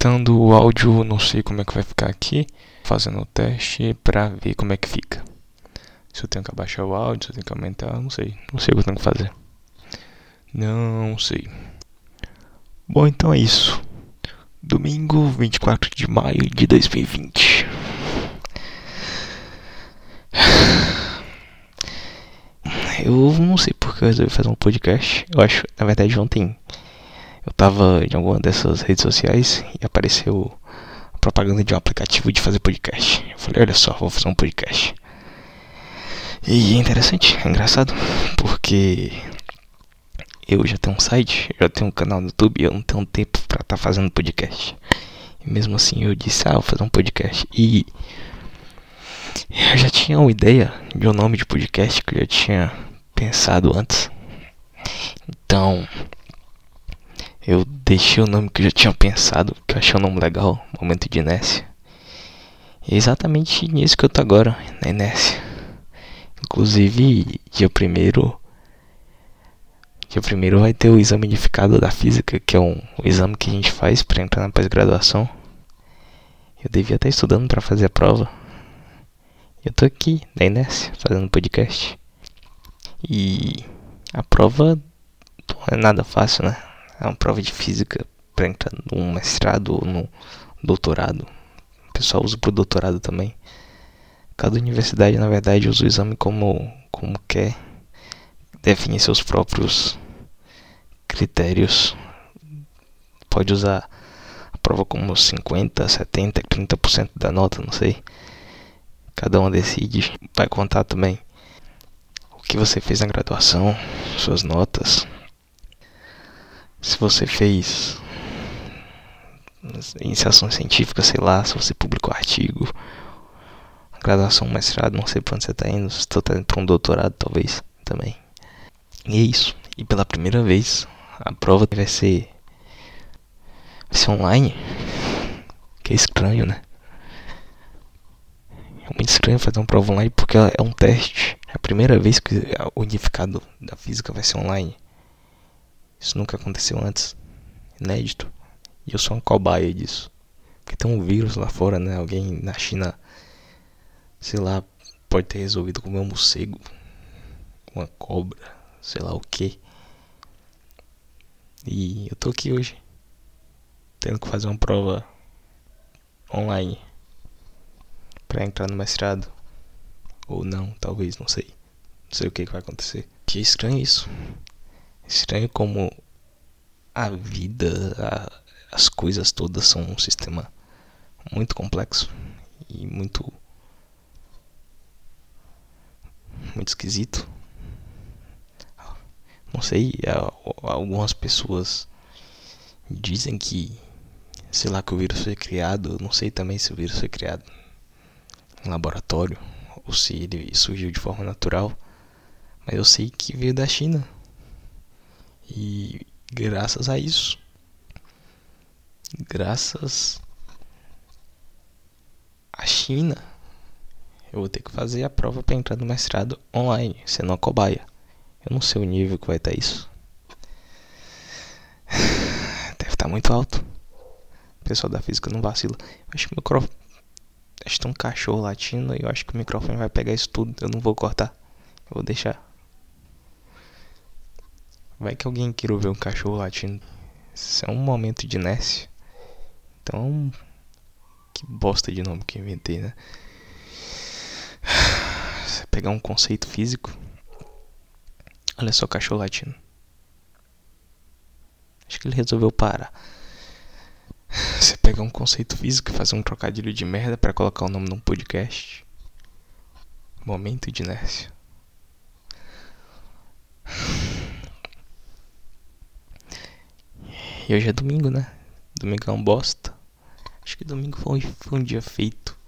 testando o áudio, não sei como é que vai ficar aqui, fazendo o teste pra ver como é que fica. Se eu tenho que abaixar o áudio, se eu tenho que aumentar, não sei. Não sei o que eu tenho que fazer. Não sei. Bom, então é isso. Domingo 24 de maio de 2020. Eu não sei porque eu resolvi fazer um podcast. Eu acho, na verdade, ontem eu tava em alguma dessas redes sociais e apareceu a propaganda de um aplicativo de fazer podcast. Eu falei, olha só, vou fazer um podcast. E é interessante, é engraçado, porque eu já tenho um site, já tenho um canal no YouTube eu não tenho tempo para estar tá fazendo podcast. E mesmo assim eu disse, ah, vou fazer um podcast. E eu já tinha uma ideia de um nome de podcast que eu já tinha pensado antes. Então, eu deixei o nome que eu já tinha pensado, que eu achei um nome legal, Momento de Inércia. E é exatamente nisso que eu tô agora, na inércia. Inclusive, dia primeiro Dia primeiro vai ter o exame unificado da física, que é um, um exame que a gente faz para entrar na pós-graduação. Eu devia estar estudando para fazer a prova. Eu tô aqui, na inércia, fazendo podcast. E a prova não é nada fácil, né? É uma prova de física para entrar num mestrado ou no doutorado. O pessoal usa pro doutorado também. Cada universidade, na verdade, usa o exame como, como quer. Define seus próprios critérios. Pode usar a prova como 50, 70, 30% da nota, não sei. Cada um decide. Vai contar também o que você fez na graduação, suas notas. Você fez iniciação científica, sei lá, se você publicou artigo, graduação, mestrado, não sei pra onde você tá indo, se você tá indo pra um doutorado, talvez, também. E é isso. E pela primeira vez, a prova vai ser, vai ser online. Que é estranho, né? É muito estranho fazer uma prova online porque é um teste. É a primeira vez que o unificado da física vai ser online. Isso nunca aconteceu antes. Inédito. E eu sou um cobaia disso. Porque tem um vírus lá fora, né? Alguém na China, sei lá, pode ter resolvido comer um morcego, uma cobra, sei lá o que. E eu tô aqui hoje, tendo que fazer uma prova online para entrar no mestrado. Ou não, talvez, não sei. Não sei o que, que vai acontecer. Que estranho isso. Estranho como a vida, a, as coisas todas são um sistema muito complexo e muito muito esquisito. Não sei, algumas pessoas dizem que sei lá que o vírus foi criado, não sei também se o vírus foi criado em laboratório ou se ele surgiu de forma natural, mas eu sei que veio da China. E graças a isso, graças à China, eu vou ter que fazer a prova para entrar no mestrado online, sendo uma cobaia. Eu não sei o nível que vai estar isso. Deve estar muito alto. O pessoal da física não vacila. Eu acho que o microfone. Acho que tem um cachorro latindo e eu acho que o microfone vai pegar isso tudo. Eu não vou cortar. Eu vou deixar. Vai que alguém queira ver um cachorro latindo. Isso é um momento de inércia. Então. Que bosta de nome que eu inventei, né? Você pegar um conceito físico. Olha só cachorro latindo. Acho que ele resolveu parar. Você pegar um conceito físico e fazer um trocadilho de merda para colocar o nome num podcast. Momento de inércia. E hoje é domingo, né? Domingo é um bosta. Acho que domingo foi, foi um dia feito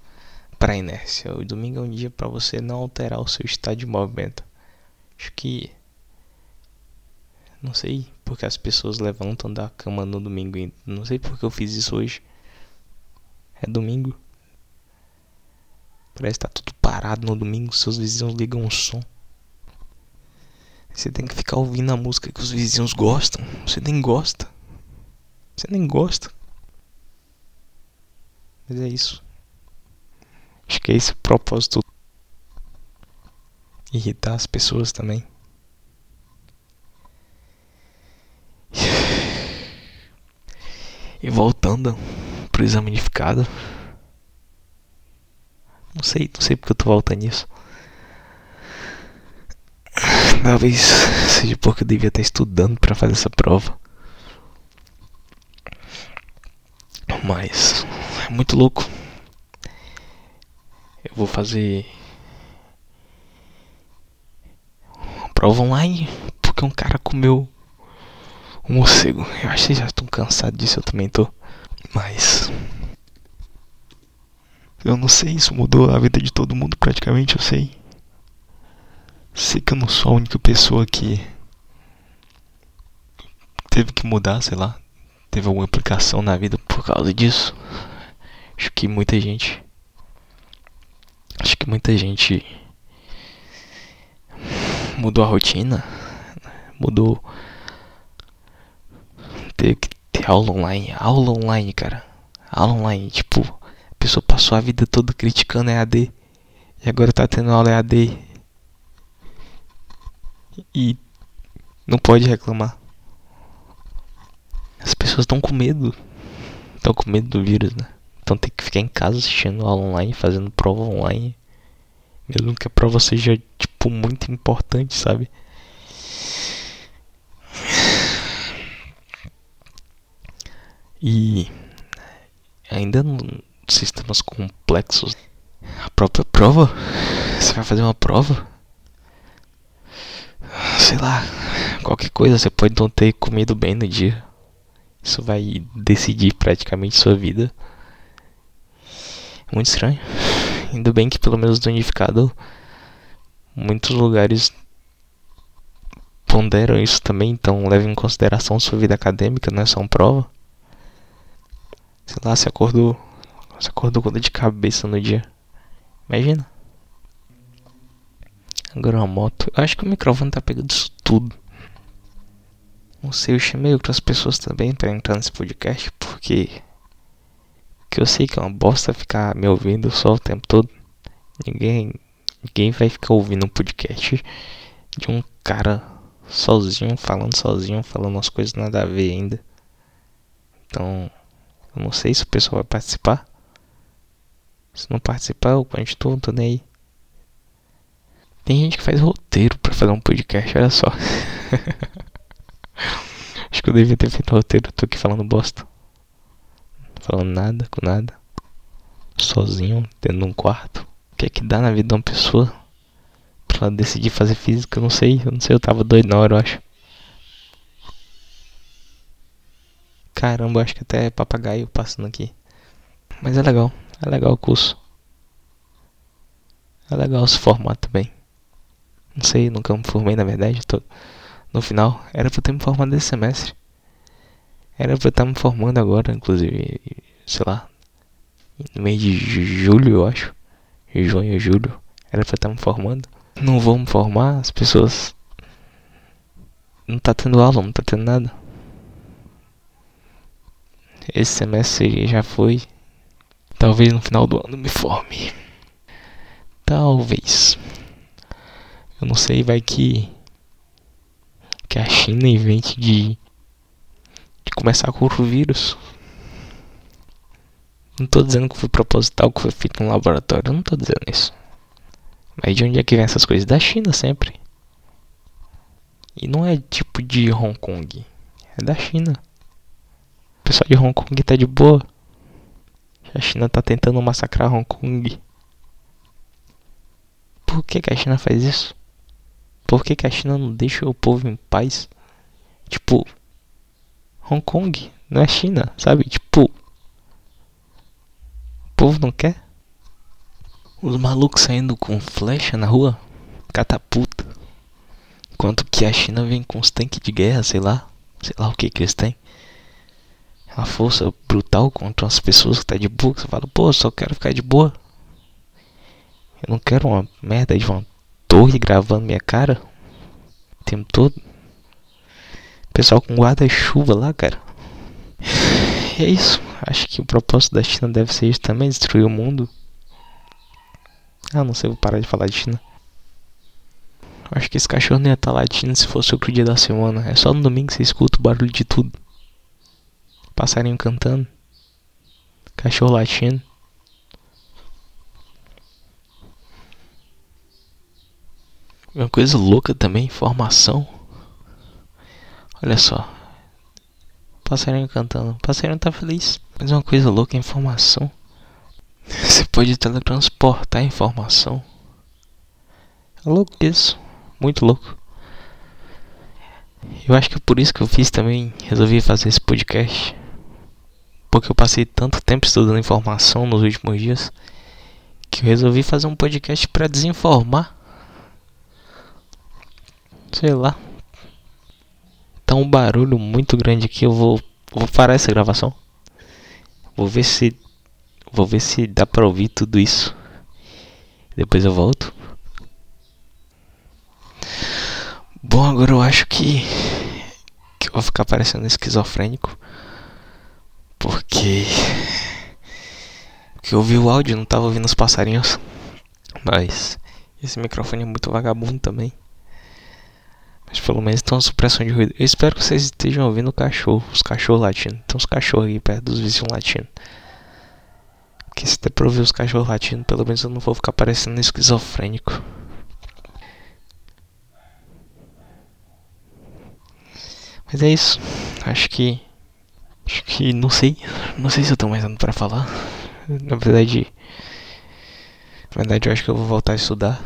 para inércia. O domingo é um dia para você não alterar o seu estado de movimento. Acho que não sei porque as pessoas levantam da cama no domingo. Não sei porque eu fiz isso hoje. É domingo. Parece que tá tudo parado no domingo. Seus vizinhos ligam o som. Você tem que ficar ouvindo a música que os vizinhos gostam. Você nem gosta. Você nem gosta. Mas é isso. Acho que é esse o propósito. Irritar as pessoas também. E voltando pro exame unificado. Não sei, não sei porque eu tô voltando nisso. Talvez seja porque eu devia estar estudando para fazer essa prova. Mas é muito louco. Eu vou fazer uma prova online porque um cara comeu um morcego. Eu acho que já estão cansados disso, eu também tô. Mas eu não sei, isso mudou a vida de todo mundo praticamente, eu sei. Sei que eu não sou a única pessoa que teve que mudar, sei lá, teve alguma implicação na vida por causa disso. Acho que muita gente. Acho que muita gente mudou a rotina, mudou. Teve que ter aula online, aula online, cara. Aula online, tipo, pessoa passou a vida toda criticando EAD e agora tá tendo aula EAD e não pode reclamar. As pessoas estão com medo. Estão com medo do vírus, né? Então tem que ficar em casa assistindo aula online, fazendo prova online. Mesmo que a prova seja, tipo, muito importante, sabe? E ainda não sistemas complexos. A própria prova? Você vai fazer uma prova? Sei lá, qualquer coisa, você pode não ter comido bem no dia. Isso vai decidir praticamente sua vida. Muito estranho. Ainda bem que pelo menos no unificado muitos lugares ponderam isso também, então leve em consideração sua vida acadêmica, não é só uma prova. Sei lá, se acordou você acordou com dor de cabeça no dia. Imagina. Agora uma moto. Eu acho que o microfone tá pegando isso tudo. Não sei, eu chamei outras pessoas também para entrar nesse podcast porque. Que eu sei que é uma bosta ficar me ouvindo só o tempo todo. Ninguém. Ninguém vai ficar ouvindo um podcast de um cara sozinho, falando sozinho, falando umas coisas nada a ver ainda. Então. Eu não sei se o pessoal vai participar. Se não participar, eu continuo, tô nem aí. Tem gente que faz roteiro pra fazer um podcast, olha só. Acho que eu devia ter feito roteiro, tô aqui falando bosta. Falando nada, com nada. Sozinho, dentro de um quarto. O que é que dá na vida de uma pessoa? Pra ela decidir fazer física, eu não sei. Eu não sei, eu tava doido na hora, eu acho. Caramba, acho que até é papagaio passando aqui. Mas é legal. É legal o curso. É legal se formar também. Não sei, nunca me formei na verdade. Tô... No final, era pra eu ter me formado esse semestre. Era pra eu estar me formando agora, inclusive, sei lá, no mês de julho, eu acho. Junho, julho. Era pra eu estar me formando. Não vou me formar, as pessoas. Não tá tendo aula, não tá tendo nada. Esse semestre já foi. Talvez no final do ano me forme. Talvez. Eu não sei, vai que. China invente de. De começar com o vírus. Não tô dizendo que foi proposital, que foi feito no laboratório. Não tô dizendo isso. Mas de onde é que vem essas coisas? Da China sempre. E não é tipo de Hong Kong. É da China. O pessoal de Hong Kong tá de boa. A China tá tentando massacrar Hong Kong. Por que, que a China faz isso? Por que, que a China não deixa o povo em paz? Tipo, Hong Kong não é China, sabe? Tipo, o povo não quer. Os malucos saindo com flecha na rua, catapulta. Enquanto que a China vem com os tanques de guerra, sei lá, sei lá o que que eles têm a força brutal contra as pessoas que tá de boa. Você fala, pô, só quero ficar de boa. Eu não quero uma merda de uma torre gravando minha cara o tempo todo. Pessoal com guarda-chuva lá, cara. E é isso. acho que o propósito da China deve ser isso também, destruir o mundo. Ah, não sei, vou parar de falar de China. Acho que esse cachorro não ia estar tá latindo se fosse outro dia da semana. É só no domingo que você escuta o barulho de tudo. Passarinho cantando. Cachorro latindo. Uma coisa louca também, informação. Olha só. Passarinho cantando. Passarinho tá feliz. Mas uma coisa louca é informação. Você pode teletransportar informação. É louco isso. Muito louco. Eu acho que é por isso que eu fiz também. Resolvi fazer esse podcast. Porque eu passei tanto tempo estudando informação nos últimos dias. Que eu resolvi fazer um podcast para desinformar. Sei lá. Tá um barulho muito grande aqui. Eu vou, vou parar essa gravação. Vou ver se. Vou ver se dá pra ouvir tudo isso. Depois eu volto. Bom, agora eu acho que. Que eu vou ficar parecendo esquizofrênico. Porque. Porque eu ouvi o áudio, não tava ouvindo os passarinhos. Mas. Esse microfone é muito vagabundo também. Mas pelo menos uma supressão de ruído. Eu espero que vocês estejam ouvindo o cachorro, os cachorros latindo. Tem uns cachorros aqui perto dos vizinhos latindo. Porque se der pra ouvir os cachorros latindo, pelo menos eu não vou ficar parecendo esquizofrênico. Mas é isso. Acho que. Acho que. Não sei. Não sei se eu tenho mais nada pra falar. Na verdade. Na verdade, eu acho que eu vou voltar a estudar.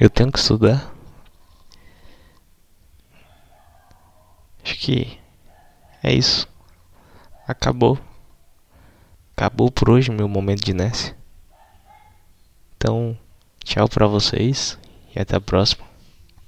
Eu tenho que estudar. Acho que é isso. Acabou. Acabou por hoje meu momento de Ness. Então, tchau pra vocês e até a próxima.